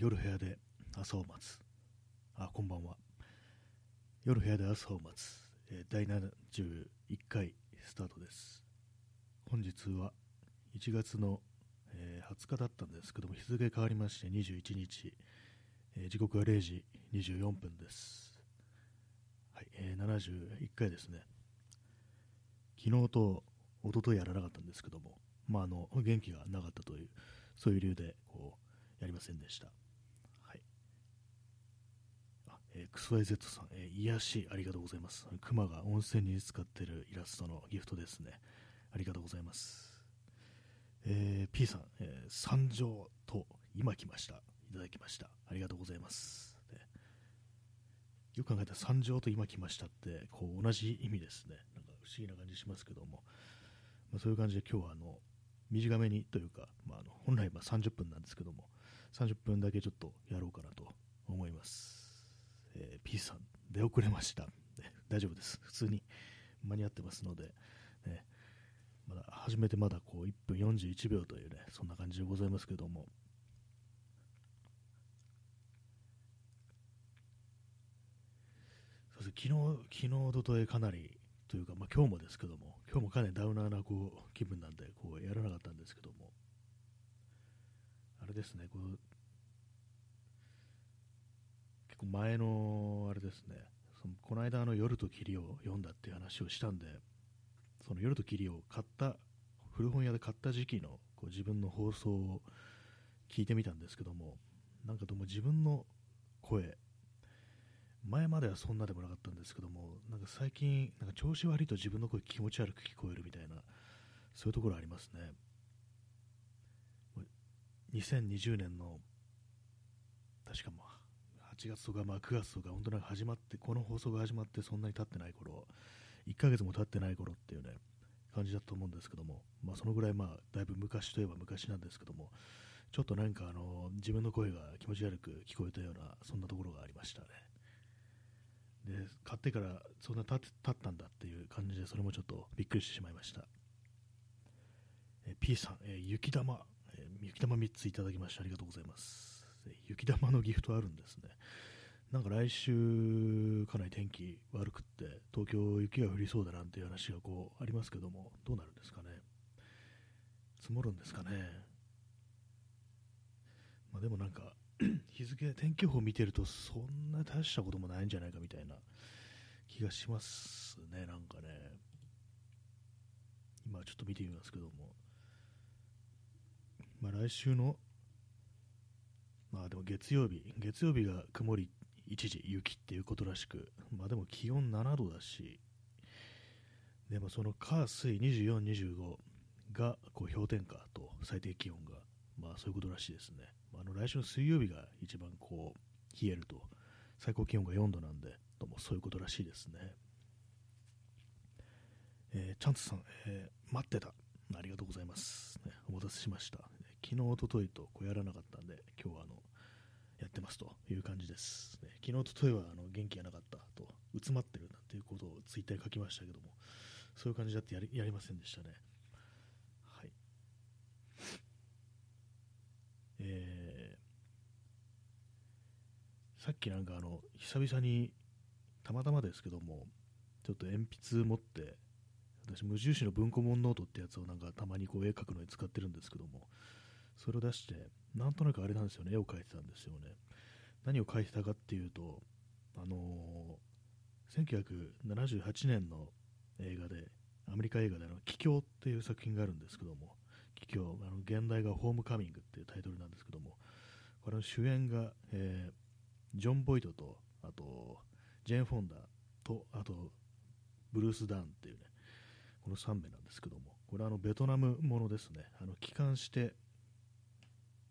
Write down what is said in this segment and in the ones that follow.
夜部屋で朝を待つ。あ、こんばんは。夜部屋で朝を待つ。えー第71回スタートです。本日は1月の、えー20日だったんですけども、日付変わりまして21日、えー時刻は0時24分です。はい、えー71回ですね。昨日と一昨日やらなかったんですけども、まあ、あの元気がなかったという、そういう理由でこうやりませんでした。はいあえー、XYZ さん、えー癒しありがとうございます。クマが温泉に使っているイラストのギフトですね。ありがとうございます。えー P さん、えー参上と今来ました。いただきました。ありがとうございます。でよく考えたら参上と今来ましたってこう同じ意味ですね。なんか不思議な感じしますけども、まあ、そういう感じで今日はあの短めにというか、まあ、あの本来ま30分なんですけども30分だけちょっとやろうかなと思います、えー P さん出遅れました、大丈夫です。普通に間に合ってますので、ね、まだ始めてまだこう1分41秒というねそんな感じでございますけども。そうです。昨日、昨日、おとといかなりというか、まあ、今日もですけども、今日もかなりダウナーなこう気分なんでこうやらなかったんですけども、あれですね、こう構前のあれですね、そのこの間の夜と霧を読んだっていう話をしたんで、その夜と霧を買った、古本屋で買った時期のこう自分の放送を聞いてみたんですけども、なんかどうも自分の声、前まではそんなでもなかったんですけども、なんか最近、なんか調子悪いと自分の声気持ち悪く聞こえるみたいな、そういうところありますね。2020年の、確かまあ、8月とかまあ9月とか、本当なんか始まって、この放送が始まってそんなに経ってない頃、1ヶ月も経ってない頃っていうね、感じだと思うんですけども、まあそのぐらいまあ、だいぶ昔といえば昔なんですけども、ちょっとなんかあの、自分の声が気持ち悪く聞こえたような、そんなところがありましたね。で買ってからそんな経ったんだっていう感じでそれもちょっとびっくりしてしまいましたえ P さん、え雪玉、え雪玉3ついただきましてありがとうございますえ雪玉のギフトあるんですね。なんか来週かなり天気悪くって東京雪が降りそうだなんていう話がこうありますけどもどうなるんですかね。積もるんですかね。まあでもなんか 日付天気予報見てるとそんな大したこともないんじゃないかみたいな気がしますねなんかね。今ちょっと見てみますけども。まあ来週のまあでも月曜日月曜日が曇り一時雪っていうことらしくまあでも気温7度だしでもその火水24、25がこう氷点下と最低気温がまあそういうことらしいですね。あ、の来週の水曜日が一番こう冷えると最高気温が4度なんでどうもそういうことらしいですね。えーチャンツさん、えー待ってたありがとうございます、ねお待たせしました。昨日、おとといとこうやらなかったんで今日はあのやってますという感じです。ね、昨日、おとといはあの元気がなかったとうつまってるなんていうことをツイッターに書きましたけどもそういう感じだってやりやりませんでしたね。はいえーさっきなんかあの久々にたまたまですけどもちょっと鉛筆持って私無印の文庫本ノートってやつをなんかたまにこう絵描くのに使ってるんですけどもそれを出してなんとなくあれなんですよね。絵を描いてたんですよね。何を描いてたかっていうとあのー1978年の映画でアメリカ映画であの「帰郷」っていう作品があるんですけども帰郷あの現代がホームカミングっていうタイトルなんですけどもこれの主演が、えージョン・ボイトとあとジェーン・フォンダとあとブルース・ダーンっていうねこの3名なんですけどもこれはあのベトナムものですね。あの帰還して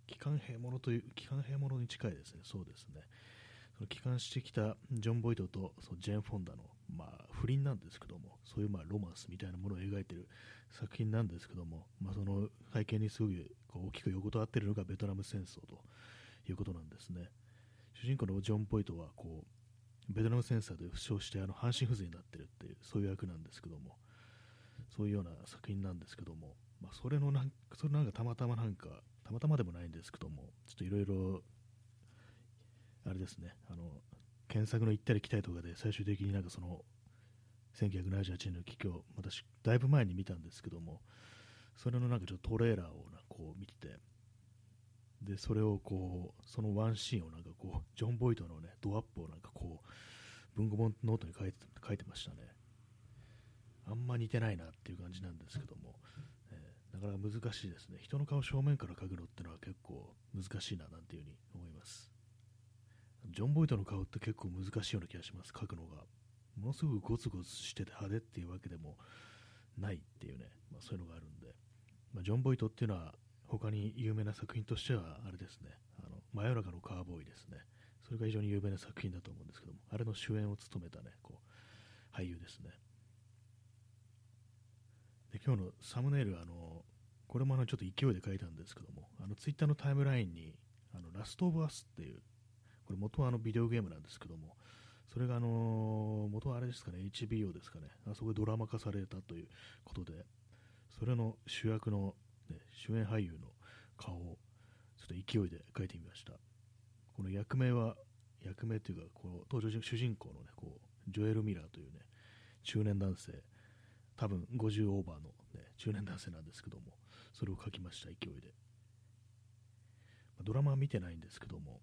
帰還兵ものという帰還兵ものに近いですね。そうですね。その帰還してきたジョン・ボイトとそのジェーン・フォンダの、まあ、不倫なんですけどもそういうまあロマンスみたいなものを描いている作品なんですけども、まあ、その背景にすごいこう大きく横たわっているのがベトナム戦争ということなんですね。主人公のジョン・ボイトはこうベトナム戦争で負傷してあの半身不随になっているっていうそういう役なんですけどもそういうような作品なんですけども、まあ、それのなんそれなんかたまたまなんかたまたまでもないんですけどもちょっといろいろあれですね、あの、検索の行ったり来たりとかで最終的になんかその、1978年の帰郷、私、だいぶ前に見たんですけども、それのなんかちょっとトレーラーをなこう見てて、で、それをこう、そのワンシーンをなんかこう、ジョン・ボイトのね、ドアップをなんかこう、文庫本ノートに書いて書いてましたね。あんま似てないなっていう感じなんですけども、なかなか難しいですね。人の顔正面から描くのってのは結構難しいななんていうふうに思います。ジョン・ボイトの顔って結構難しいような気がします、描くのが。ものすごくゴツゴツしてて派手っていうわけでもないっていうね、まあ、そういうのがあるんで、まあ、ジョン・ボイトっていうのは他に有名な作品としてはあれですね、あの真夜中のカーボーイですね。それが非常に有名な作品だと思うんですけども、あれの主演を務めたね、こう俳優ですね。で今日のサムネイルあの、これもあのちょっと勢いで書いたんですけども、あのツイッターのタイムラインに、あのラストオブアスっていう、これ元はあのビデオゲームなんですけども、それがあの元はあれですかね、HBO ですかね、あそこでドラマ化されたということで、それの主役の、ね、主演俳優の顔をちょっと勢いで描いてみました。この役名は、役名というか、この登場主人公のね、こうジョエル・ミラーというね、中年男性、多分50オーバーの、ね、中年男性なんですけども、それを書きました、勢いで。ドラマは見てないんですけども、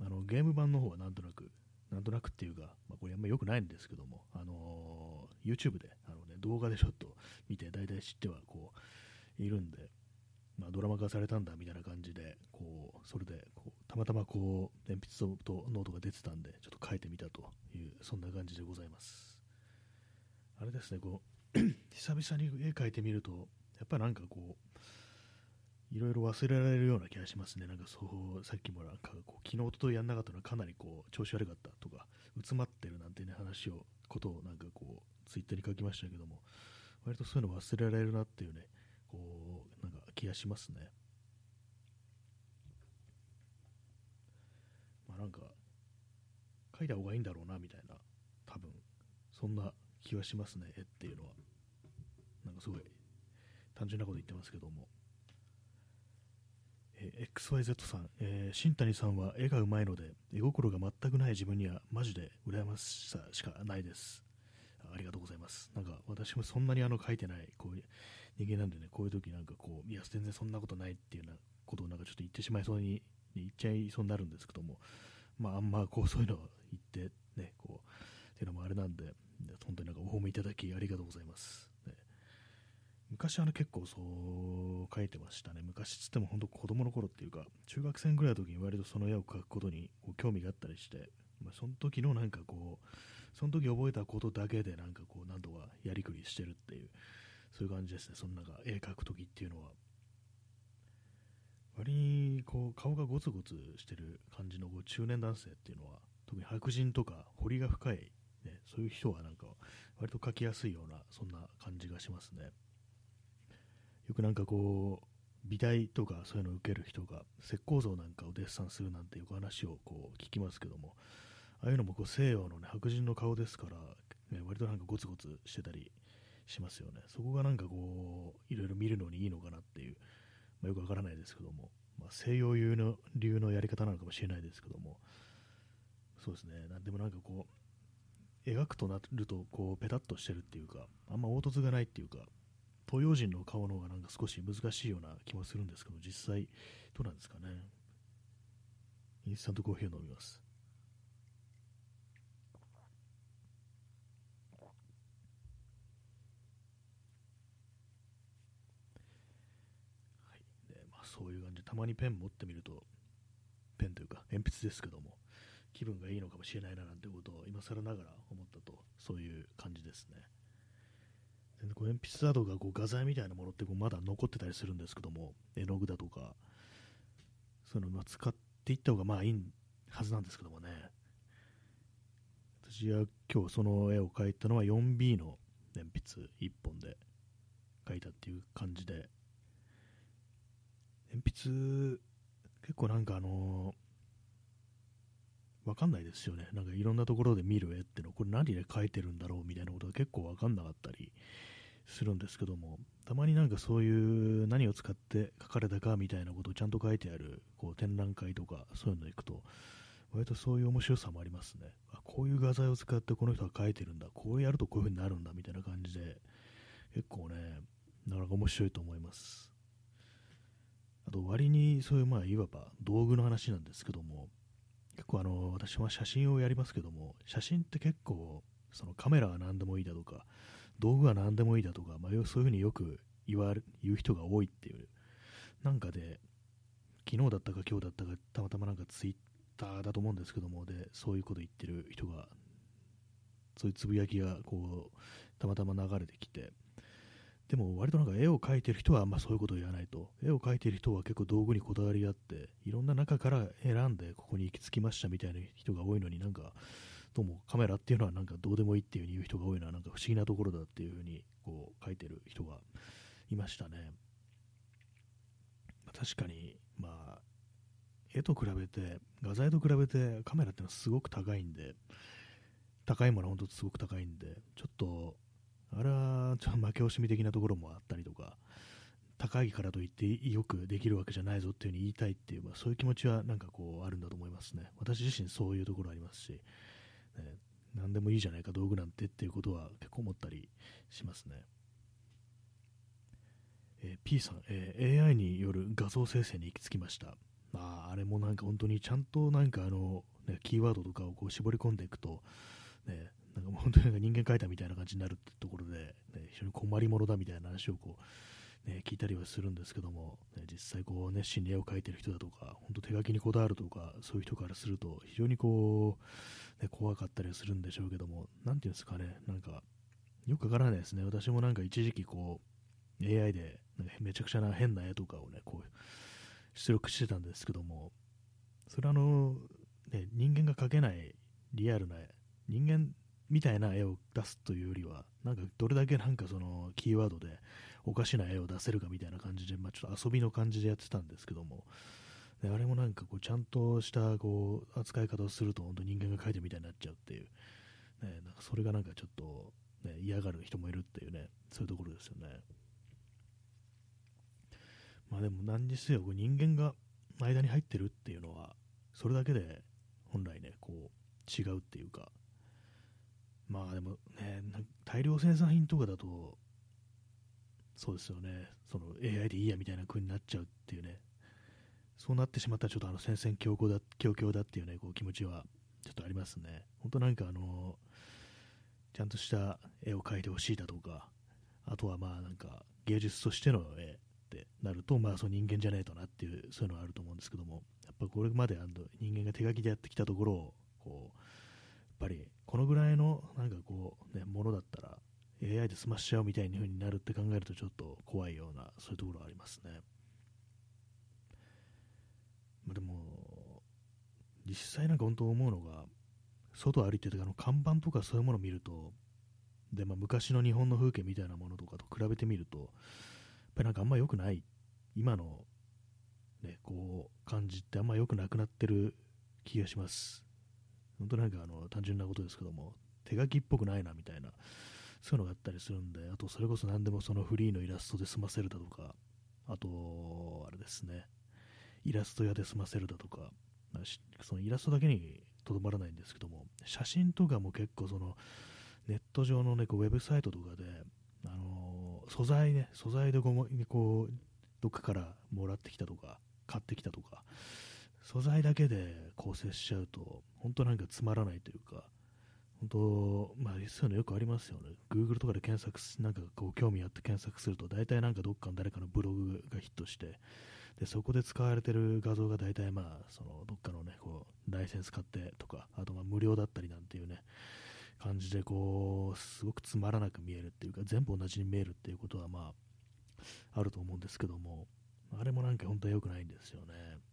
あのゲーム版の方はなんとなく、なんとなくっていうか、まあ、これあんま良くないんですけども、あのー、YouTube であの、ね、動画でちょっと見て、大体知ってはこういるんで、まあ、ドラマ化されたんだみたいな感じで、こうそれでこうたまたまこう鉛筆とノートが出てたんで、ちょっと書いてみたという、そんな感じでございます。あれですね、こう 久々に絵描いてみると、やっぱなんかこう、いろいろ忘れられるような気がしますね。なんかそう、さっきもなんかこう、昨日、ととやんなかったのはかなりこう、調子悪かったとか、うつまってるなんてね、話を、ことをなんかこう、ツイッターに書きましたけども、割とそういうの忘れられるなっていうね、こう、なんか気がしますね。まあなんか、書いた方がいいんだろうな、みたいな、多分、そんな気はしますね、絵っていうのは。なんかすごい単純なこと言ってますけども。えー、XYZ さん、えー、新谷さんは絵がうまいので、絵心が全くない自分にはマジで羨ましさしかないです。ありがとうございます。なんか私もそんなにあの書いてないこういう人間なんでね、こういう時なんかこう、いや、全然そんなことないっていうようなことをなんかちょっと言ってしまいそうに、言っちゃいそうになるんですけども、まああんまこうそういうのを言ってね、こう、っていうのもあれなんで、本当になんかお褒めいただきありがとうございます。ね、昔はね、結構そう書いてましたね。昔つっても本当子供の頃っていうか、中学生ぐらいの時に割とその絵を描くことに興味があったりして、まあ、その時のなんかこう、その時覚えたことだけでなんかこう、何度かやりくりしてるっていう、そういう感じですね。そのなんか絵描く時っていうのは。割にこう顔がゴツゴツしてる感じのこう中年男性っていうのは特に白人とか彫りが深い、そういう人はなんか割と描きやすいようなそんな感じがしますね。よくなんかこう美大とかそういうのを受ける人が石膏像なんかをデッサンするなんていう話をこう聞きますけどもああいうのもこう西洋の、ね、白人の顔ですから、ね、割となんかゴツゴツしてたりしますよね。そこがなんかこういろいろ見るのにいいのかなっていう、まあ、よくわからないですけども、まあ、西洋流の流のやり方なのかもしれないですけどもそうですね。なんでもなんかこう描くとなるとこうペタッとしてるっていうかあんま凹凸がないっていうか東洋人の顔の方がなんか少し難しいような気もするんですけど実際どうなんですかね。インスタントコーヒーを飲みます、そういう感じ。たまにペン持ってみるとペンというか鉛筆ですけども。気分がいいのかもしれないななんてことを今更ながら思ったと、そういう感じですね。でこう鉛筆などがこう画材みたいなものってこうまだ残ってたりするんですけども、絵の具だとか、そういうのを使っていった方がまあいいはずなんですけどもね。私は今日その絵を描いたのは 4B の鉛筆1本で描いたっていう感じで、鉛筆、結構なんかあのー分かんないですよね。なんかいろんなところで見る絵ってのこれ何で描いてるんだろうみたいなことが結構分かんなかったりするんですけども、たまになんかそういう何を使って描かれたかみたいなことをちゃんと書いてあるこう展覧会とかそういうの行くと、割とそういう面白さもありますね。あこういう画材を使ってこの人は描いてるんだ、こうやるとこういう風になるんだみたいな感じで、結構ね、なかなか面白いと思います。あと割にそういうまあいわば道具の話なんですけども、結構あの私は写真をやりますけども、写真って結構そのカメラは何でもいいだとか、道具は何でもいいだとか、まあ、そういうふうによく言わ言う人が多いっていう、なんかで、昨日だったか今日だったか、たまたまなんかツイッターだと思うんですけども、で、そういうこと言ってる人が、そういうつぶやきがこう、たまたま流れてきて、でも割となんか絵を描いてる人はあんまそういうことを言わないと。絵を描いてる人は結構道具にこだわりがあって、いろんな中から選んでここに行き着きましたみたいな人が多いのになんか、どうもカメラっていうのはなんかどうでもいいっていう風に言う人が多いのはなんか不思議なところだっていう風にこう書いてる人がいましたね。確かに、まあ、絵と比べて、画材と比べてカメラってのはすごく高いんで、高いものは本当すごく高いんで、ちょっとあれはちょっと負け惜しみ的なところもあったりとか、高いからといってよくできるわけじゃないぞっていうふうに言いたいっていう、まあ、そういう気持ちはなんかこうあるんだと思いますね。私自身そういうところありますし、ね、何でもいいじゃないか道具なんてっていうことは結構思ったりしますね。えー、P さん、えー、AI による画像生成に行き着きました。まあ、あれもなんか本当にちゃんとなんかあの、ね、キーワードとかをこう絞り込んでいくと、ね、なんか本当に人間描いたみたいな感じになるってところで、ね、非常に困りものだみたいな話をこう、ね、聞いたりはするんですけども、ね、実際こう熱心に絵を描いてる人だとか、本当手書きにこだわるとか、そういう人からすると非常にこう、ね、怖かったりするんでしょうけども、なんていうんですかね、なんか、よくわからないですね。私もなんか一時期こう、AI でめちゃくちゃな変な絵とかをね、こう、出力してたんですけども、それはあの、ね、人間が描けないリアルな人間みたいな絵を出すというよりは、なんかどれだけなんかそのキーワードでおかしな絵を出せるかみたいな感じで、まあ、ちょっと遊びの感じでやってたんですけども、であれもなんかこうちゃんとしたこう扱い方をすると本当人間が描いてるみたいになっちゃうっていう、ね、なんかそれがなんかちょっと、ね、嫌がる人もいるっていうね、そういうところですよね。まあでも何にせよこう人間が間に入ってるっていうのは、それだけで本来ね、こう違うっていうか、まあでもね、大量生産品とかだと、そうですよね、その AI でいいやみたいな風になっちゃうっていうね、そうなってしまったらちょっとあの戦々恐々だ恐々だっていうね、こう気持ちはちょっとありますね。本当なんかあの、ちゃんとした絵を描いてほしいだとか、あとはまあなんか芸術としての絵ってなると、まあその人間じゃねえとなっていう、そういうのはあると思うんですけども、やっぱこれまであの人間が手書きでやってきたところを、こう、ぱりこのぐらいのなんかこう、ね、ものだったら AI で済ましちゃうみたいな風になるって考えるとちょっと怖いようなそういうところがありますね。までも実際なんか本当思うのが外歩いててあの看板とかそういうものを見るとで、まあ、昔の日本の風景みたいなものとかと比べてみるとやっぱりなんかあんま良くない今の、ね、こう感じってあんま良くなくなってる気がします本当なんかあの単純なことですけども、手書きっぽくないなみたいな、そういうのがあったりするんで、あとそれこそ何でもそのフリーのイラストで済ませるだとか、あと、あれですね、イラスト屋で済ませるだとか、そのイラストだけにとどまらないんですけども、写真とかも結構その、ネット上の、ね、こうウェブサイトとかで、あのー、素材ね、素材でこうどっかからもらってきたとか、買ってきたとか、素材だけで構成しちゃうと、本当なんかつまらないというか、本当、まあ、そういうのよくありますよね。Google とかで検索なんかこう興味あって検索すると、大体なんかどっかの誰かのブログがヒットして、でそこで使われてる画像が大体まあ、そのどっかのね、こう、ライセンス買ってとか、あとま無料だったりなんていうね、感じでこう、すごくつまらなく見えるっていうか、全部同じに見えるっていうことはまあ、あると思うんですけども、あれもなんか本当は良くないんですよね。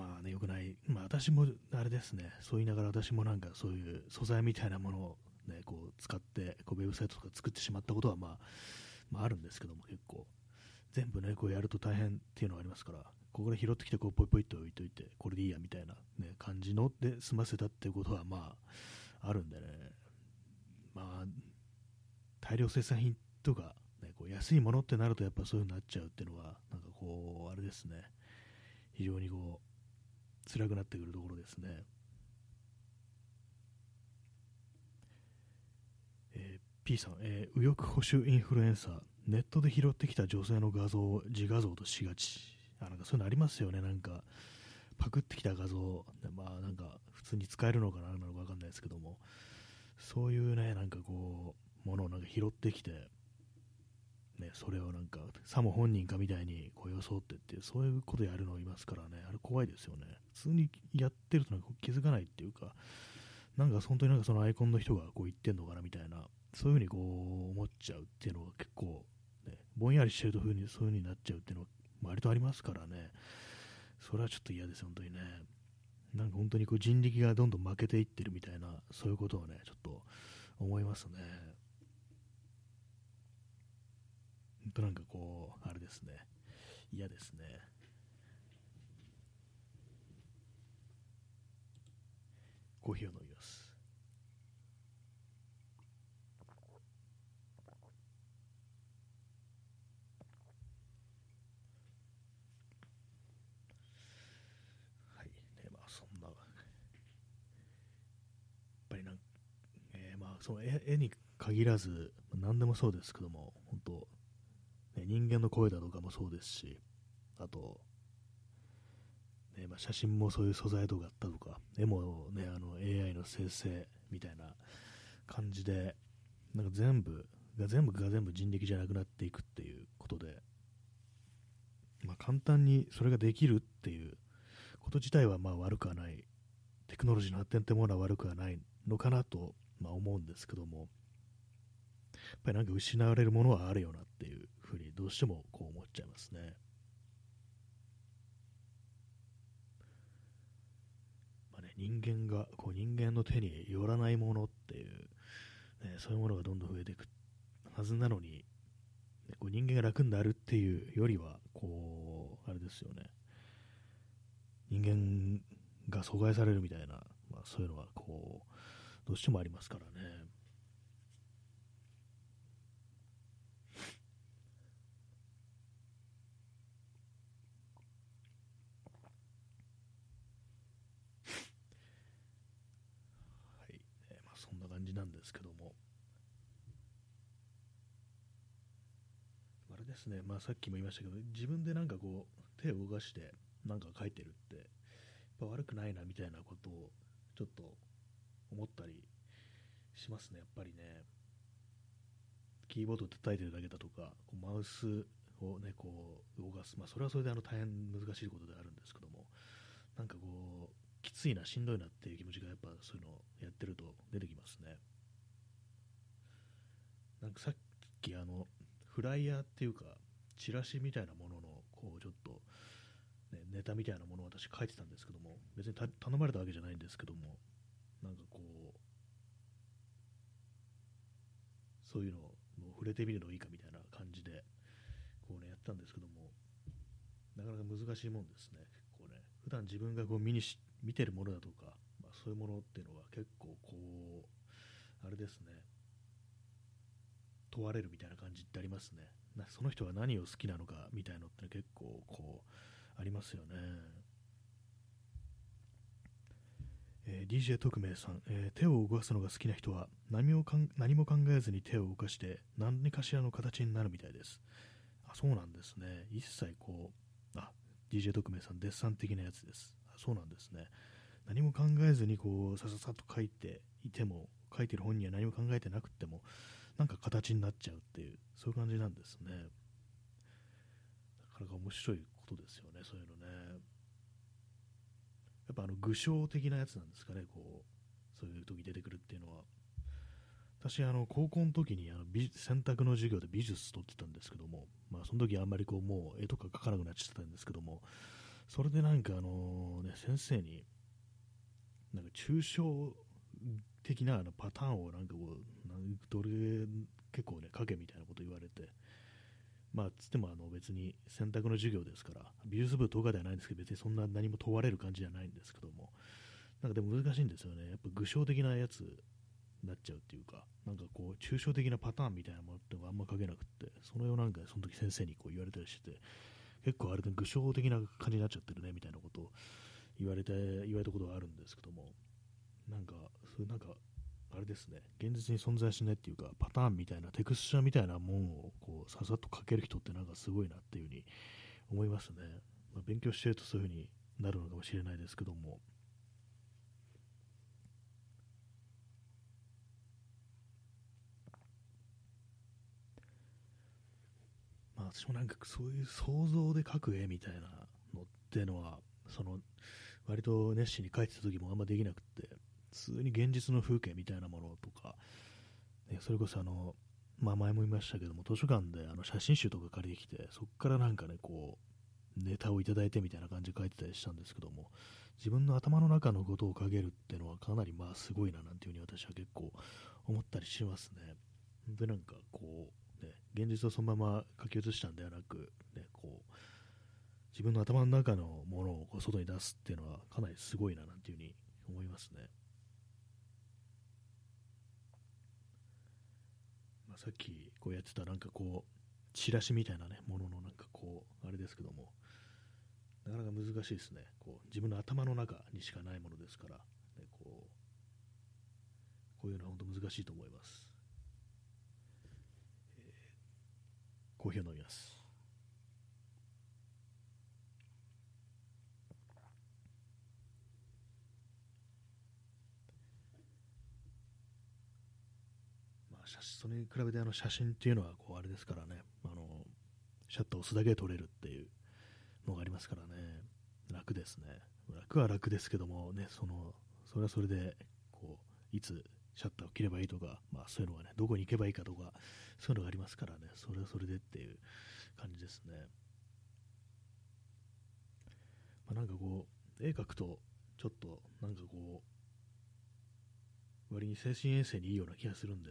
まあね、よくない、まあ私もあれですね、そう言いながら私もなんかそういう素材みたいなものをね、こう使って、こうウェブサイトとか作ってしまったことはまあ、まああるんですけども結構、全部ね、こうやると大変っていうのがありますから、ここで拾ってきてこうポイポイっと置いといて、これでいいやみたいな、ね、感じので済ませたっていうことはまあ、あるんでね、まあ、大量生産品とか、ね、こう安いものってなるとやっぱそういう風になっちゃうっていうのは、なんかこう、あれですね、非常にこう、辛くなってくるところですね。えー、P さん、えー、右翼保守インフルエンサー、ネットで拾ってきた女性の画像を自画像としがち。あなんかそういうのありますよね、なんか、パクってきた画像、まあなんか普通に使えるのかな、なのか分かんないですけども、そういうね、なんかこう、ものをなんか拾ってきて、ね、それをなんか、さも本人かみたいにこう装ってって、そういうことやるのいますからね、あれ怖いですよね。普通にやってるとなんか気づかないっていうか、なんか本当になんかそのアイコンの人がこう言ってんのかなみたいな、そういうふうにこう思っちゃうっていうのが結構、ね、ぼんやりしてるとふうにそういうふうになっちゃうっていうのは割とありますからね、それはちょっと嫌です、本当にね。なんか本当にこう人力がどんどん負けていってるみたいな、そういうことをね、ちょっと思いますね。本当なんかこう、あれですね。嫌ですね。コーヒーを飲みます。はい。ね、まあそんな、やっぱりなんえー、まあその絵絵に限らず、何でもそうですけども、本当、人間の声だとかもそうですし、あと、ねまあ、写真もそういう素材とかあったとか、絵も、ね、あの AI の生成みたいな感じで、なんか全部が全部が全部人力じゃなくなっていくっていうことで、まあ、簡単にそれができるっていうこと自体はまあ悪くはない、テクノロジーの発展ってものは悪くはないのかなと、まあ、思うんですけども、ぱりなんか失われるものはあるよなっていうふうにどうしてもこう思っちゃいますね。まあね、人間がこう人間の手によらないものっていう、ね、そういうものがどんどん増えていくはずなのに、ね、こう人間が楽になるっていうよりはこうあれですよね人間が阻害されるみたいな、まあ、そういうのはこうどうしてもありますからね。じなんですけども、あれですね、まあ、さっきも言いましたけど、自分でなんかこう、手を動かしてなんか書いてるって、やっぱ悪くないなみたいなことをちょっと思ったりしますね、やっぱりね。キーボード叩いてるだけだとか、こうマウスをね、こう動かす、まあ、それはそれであの大変難しいことであるんですけども、なんかこう、きついな、しんどいなっていう気持ちがやっぱそういうのをやってると出てきますね。なんかさっきあの、フライヤーっていうか、チラシみたいなものの、こうちょっと、ね、ネタみたいなものを私書いてたんですけども、別に頼まれたわけじゃないんですけども、なんかこう、そういうのを触れてみるのいいかみたいな感じで、こうね、やったんですけども、なかなか難しいもんですね。結構ね、普段自分がこう見にし見てるものだとか、まあ、そういうものっていうのが結構こう、あれですね、問われるみたいな感じってありますね。その人が何を好きなのかみたいなのって結構こう、ありますよね。えー、DJ 特命さん、えー、手を動かすのが好きな人は何も何も考えずに手を動かして何かしらの形になるみたいです。あ、そうなんですね。一切こう、あ、DJ 特命さん、デッサン的なやつです。そうなんですね。何も考えずにこうさささっと書いていても、書いてる本人は何も考えてなくても、なんか形になっちゃうっていう、そういう感じなんですね。なかなか面白いことですよね、そういうのね。やっぱあの具象的なやつなんですかね、こう、そういう時出てくるっていうのは。私、あの高校の時にあの選択の授業で美術取ってたんですけども、まあ、その時あんまりこうもう絵とか描かなくなっちゃったんですけども、それでなんかあのね、先生に、なんか抽象的なあのパターンをなんかこう、どれ結構ね、書けみたいなこと言われて、まあ、つってもあの別に選択の授業ですから、美術部とかではないんですけど、別にそんな何も問われる感じじゃないんですけども、なんかでも難しいんですよね。やっぱ具象的なやつになっちゃうっていうか、なんかこう、抽象的なパターンみたいなものってあんま書けなくって、それをなんかその時先生にこう言われたりしてて、結構あれで具象的な感じになっちゃってるねみたいなことを言われて、言われたことがあるんですけども、なんか、そういうなんか、あれですね、現実に存在しないっていうか、パターンみたいな、テクスチャーみたいなもんをこうささっと書ける人ってなんかすごいなっていうふうに思いますね。まあ、勉強してるとそういうふうになるのかもしれないですけども。私もなんかそういう想像で描く絵みたいなのっていうのは、その割と熱心に描いてた時もあんまできなくて、普通に現実の風景みたいなものとか、ね、それこそあの、まあ、前も言いましたけども、図書館であの写真集とか借りてきて、そこからなんかね、こう、ネタをいただいてみたいな感じで書いてたりしたんですけども、自分の頭の中のことを書けるっていうのはかなりまあすごいななんていうふうに私は結構思ったりしますね。で、なんかこう、ね、現実をそのまま書き写したんではなく、ね、こう、自分の頭の中のものをこう外に出すっていうのはかなりすごいななんていうふうに思いますね。まあ、さっきこうやってたなんかこうチラシみたいなねもののなんかこうあれですけどもなかなか難しいですねこう自分の頭の中にしかないものですから、ね、こうこういうのは本当難しいと思います、えー、コーヒーを飲みます。写真それに比べてあの写真っていうのはこうあれですからね。あのシャッターを押すだけで撮れるっていうのがありますからね。楽ですね。楽は楽ですけどもねそのそれはそれでこういつシャッターを切ればいいとか、まあ、そういうのがねどこに行けばいいかとかそういうのがありますからねそれはそれでっていう感じですね、まあ、なんかこう絵描くとちょっとなんかこう割に精神衛生にいいような気がするんで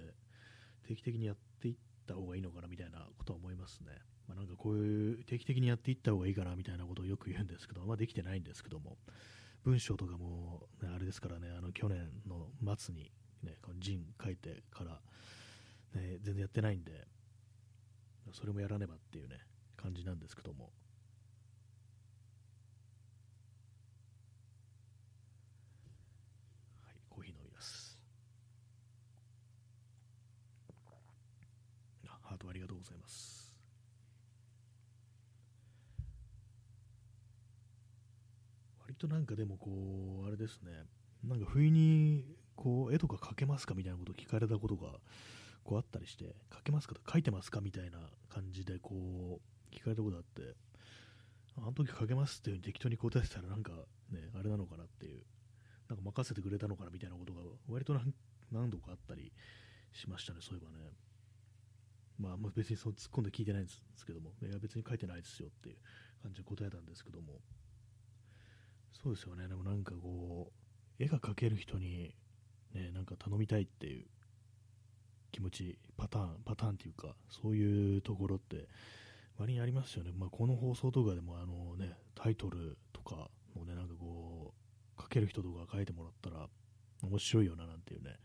定期的にやっていった方がいいのかなみたいなことは思いますね。まあ、なんかこういう定期的にやっていった方がいいかなみたいなことをよく言うんですけど、まあ、できてないんですけども、文章とかも、ね、あれですからね、あの去年の末に、ね、この陣書いてから、ね、全然やってないんで、それもやらねばっていうね、感じなんですけども。はい、コーヒー飲みます。ハートありがとうございます。割となんかでもこう、あれですね、なんか不意にこう絵とか描けますかみたいなことを聞かれたことがこうあったりして、描けますかと描いてますかみたいな感じでこう聞かれたことあって、あの時描けますっていうふうに適当に答えてたらなんかね、あれなのかなっていう、なんか任せてくれたのかなみたいなことが割と何度かあったりしましたね、そういえばね。まあ、まあ別にそう突っ込んで聞いてないんですけども、いや別に書いてないですよっていう感じで答えたんですけども、そうですよね、でもなんかこう、絵が描ける人に、ね、なんか頼みたいっていう気持ち、パターン、パターンっていうか、そういうところって、割にありますよね。まあ、この放送とかでも、あのね、タイトルとかもね、なんかこう、書ける人とか書いてもらったら、面白いよななんていうね、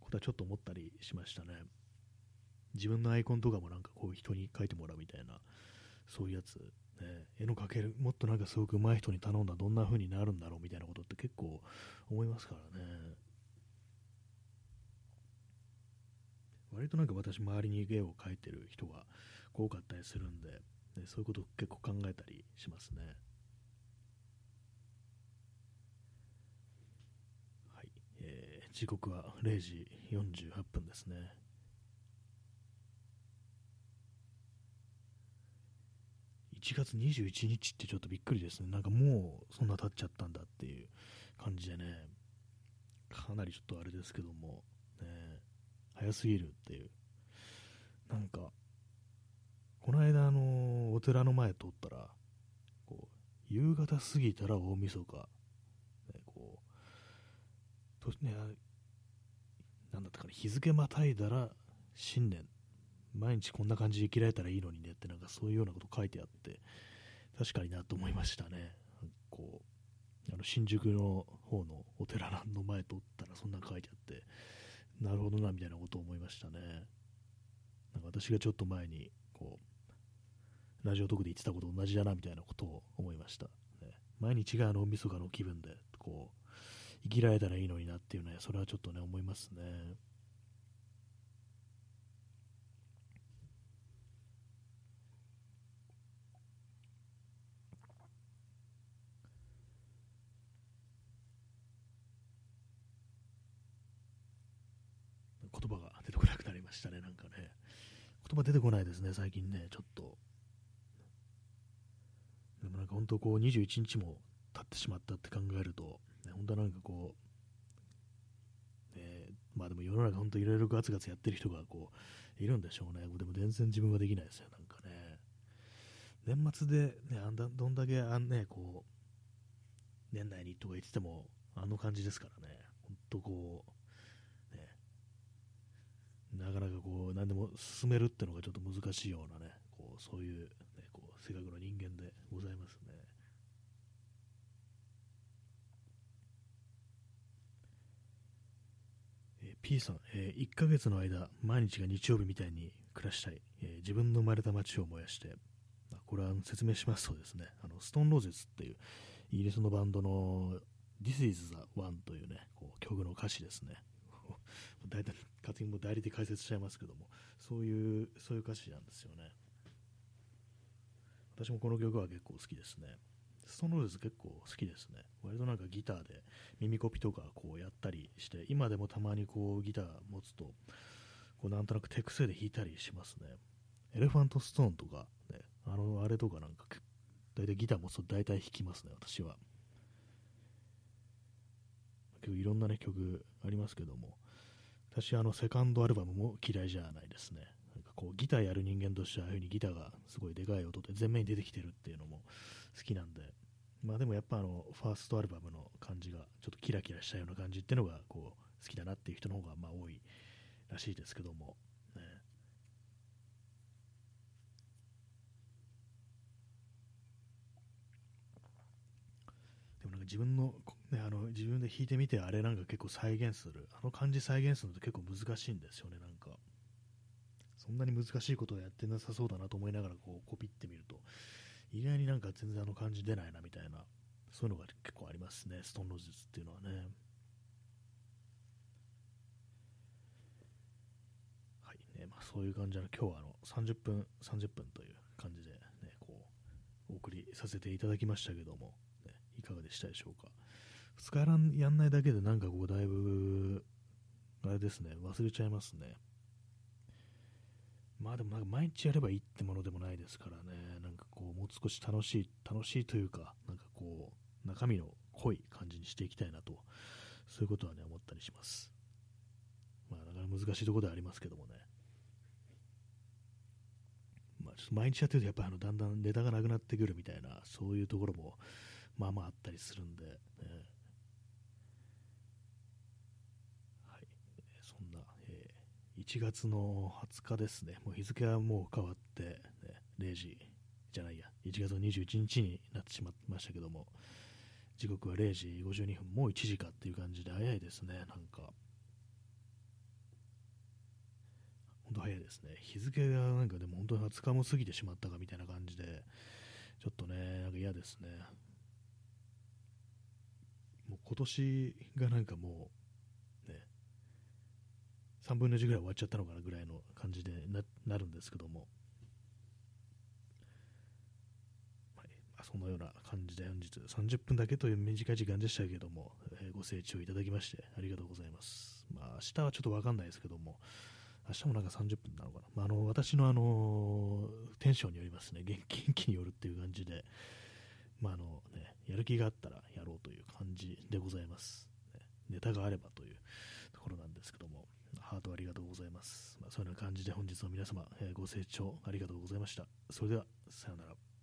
ことはちょっと思ったりしましたね。自分のアイコンとかもなんかこう人に書いてもらうみたいな、そういうやつ、ね、絵の描ける、もっとなんかすごく上手い人に頼んだらどんな風になるんだろうみたいなことって結構思いますからね。割となんか私周りに絵を描いてる人が多かったりするんで、ね、そういうことを結構考えたりしますね。はい、えー、時刻は0時48分ですね。1月21日ってちょっとびっくりですね。なんかもうそんな経っちゃったんだっていう感じでね、かなりちょっとあれですけども、ね、早すぎるっていう。なんか、この間、あの、お寺の前通ったら、こう、夕方過ぎたら大晦日、ね、こう、とね、なんだったかな、日付またいだら新年。毎日こんな感じで生きられたらいいのにねってなんかそういうようなこと書いてあって確かになと思いましたね。こうあの新宿の方のお寺の前通ったらそんな書いてあって。なるほどなみたいなことを思いましたね。なんか私がちょっと前にこうラジオトークで言ってたこと同じだなみたいなことを思いました、ね、毎日が脳みそかの気分で、こう、生きられたらいいのになっていうね、それはちょっとね、思いますね。言葉が出てこなくなりましたね、なんかね。言葉出てこないですね、最近ね、ちょっと。でもなんか本当こう21日も経ってしまったって考えると、ね、本当はなんかこう、ね、まあでも世の中本当いろいろガツガツやってる人がこう、いるんでしょうね。でも全然自分はできないですよ、なんかね。年末で、ね、あんだどんだけあんね、こう、年内にとか言ってても、あの感じですからね。本当こう、なかなかこう、何でも進めるっていうのがちょっと難しいようなね、こう、そういう、ね、こう、性格の人間でございますね。えー、P さん、えー、1ヶ月の間、毎日が日曜日みたいに暮らしたい、えー、自分の生まれた街を燃やして、これは説明しますとですね、あのストーンローゼスっていうイギリスのバンドの This is the one というね、こう曲の歌詞ですね。大体、勝手にも代理で解説しちゃいますけども、そういう、そういう歌詞なんですよね。私もこの曲は結構好きですね。ストーンローゼス結構好きですね。割となんかギターで耳コピとかこうやったりして、今でもたまにこうギター持つと、こうなんとなく手癖で弾いたりしますね。エレファントストーンとか、ね、あの、あれとかなんか、大体ギター持つと大体弾きますね、私は。結構いろんなね、曲ありますけども、私、あの、セカンドアルバムも嫌いじゃないですねなんか。こうギターやる人間としてはああいうふうにギターがすごいでかい音で前面に出てきてるっていうのも好きなんで、まあでもやっぱあのファーストアルバムの感じがちょっとキラキラしたような感じっていうのがこう好きだなっていう人の方がまあ多いらしいですけども、ね、でもなんか自分の,、ね、あの自分で弾いてみてあれなんか結構再現する。あの感じ再現するのって結構難しいんですよねなんか。そんなに難しいことをやってなさそうだなと思いながらこうコピってみると、意外になんか全然あの感じ出ないなみたいな、そういうのが結構ありますね、ストーンローズっていうのはね。はいねまあ、そういう感じで、今日はあの30分、30分という感じで、ね、こうお送りさせていただきましたけども、いかがでしたでしょうか？2日やんないだけでなんかこうだいぶ、あれですね、忘れちゃいますね。まあでもなんか毎日やればいいってものでもないですからね、なんかこう、もう少し楽しい、楽しいというか、なんかこう、中身の濃い感じにしていきたいなと、そういうことはね、思ったりします。まあ、なかなか難しいところではありますけどもね。まあ、ちょっと毎日やってると、やっぱりあのだんだんネタがなくなってくるみたいな、そういうところも、まあまああったりするんで、ね、1月の20日ですね、もう日付はもう変わって、ね、0時じゃないや、1月の21日になってしまいましたけども、時刻は0時52分、もう1時かっていう感じで早いですね、なんか。本当早いですね。日付がなんかでも本当に20日も過ぎてしまったかみたいな感じで、ちょっとね、なんか嫌ですね。もう今年がなんかもう、ね3分の1ぐらい終わっちゃったのかなぐらいの感じでなるんですけども、はいまあ、そのような感じで本日30分だけという短い時間でしたけども、えー、ご清聴いただきましてありがとうございます。まあ、明日はちょっとわかんないですけども、明日もなんか30分なのかな。まあ、あの私のあのテンションによりますね、元気によるっていう感じで、まああのね、やる気があったらやろうという感じでございます。ね、ネタがあればというところなんですけども、ハートありがとうございます。まあ、そういうような感じで本日の皆様、えー、ご清聴ありがとうございました。それでは、さようなら。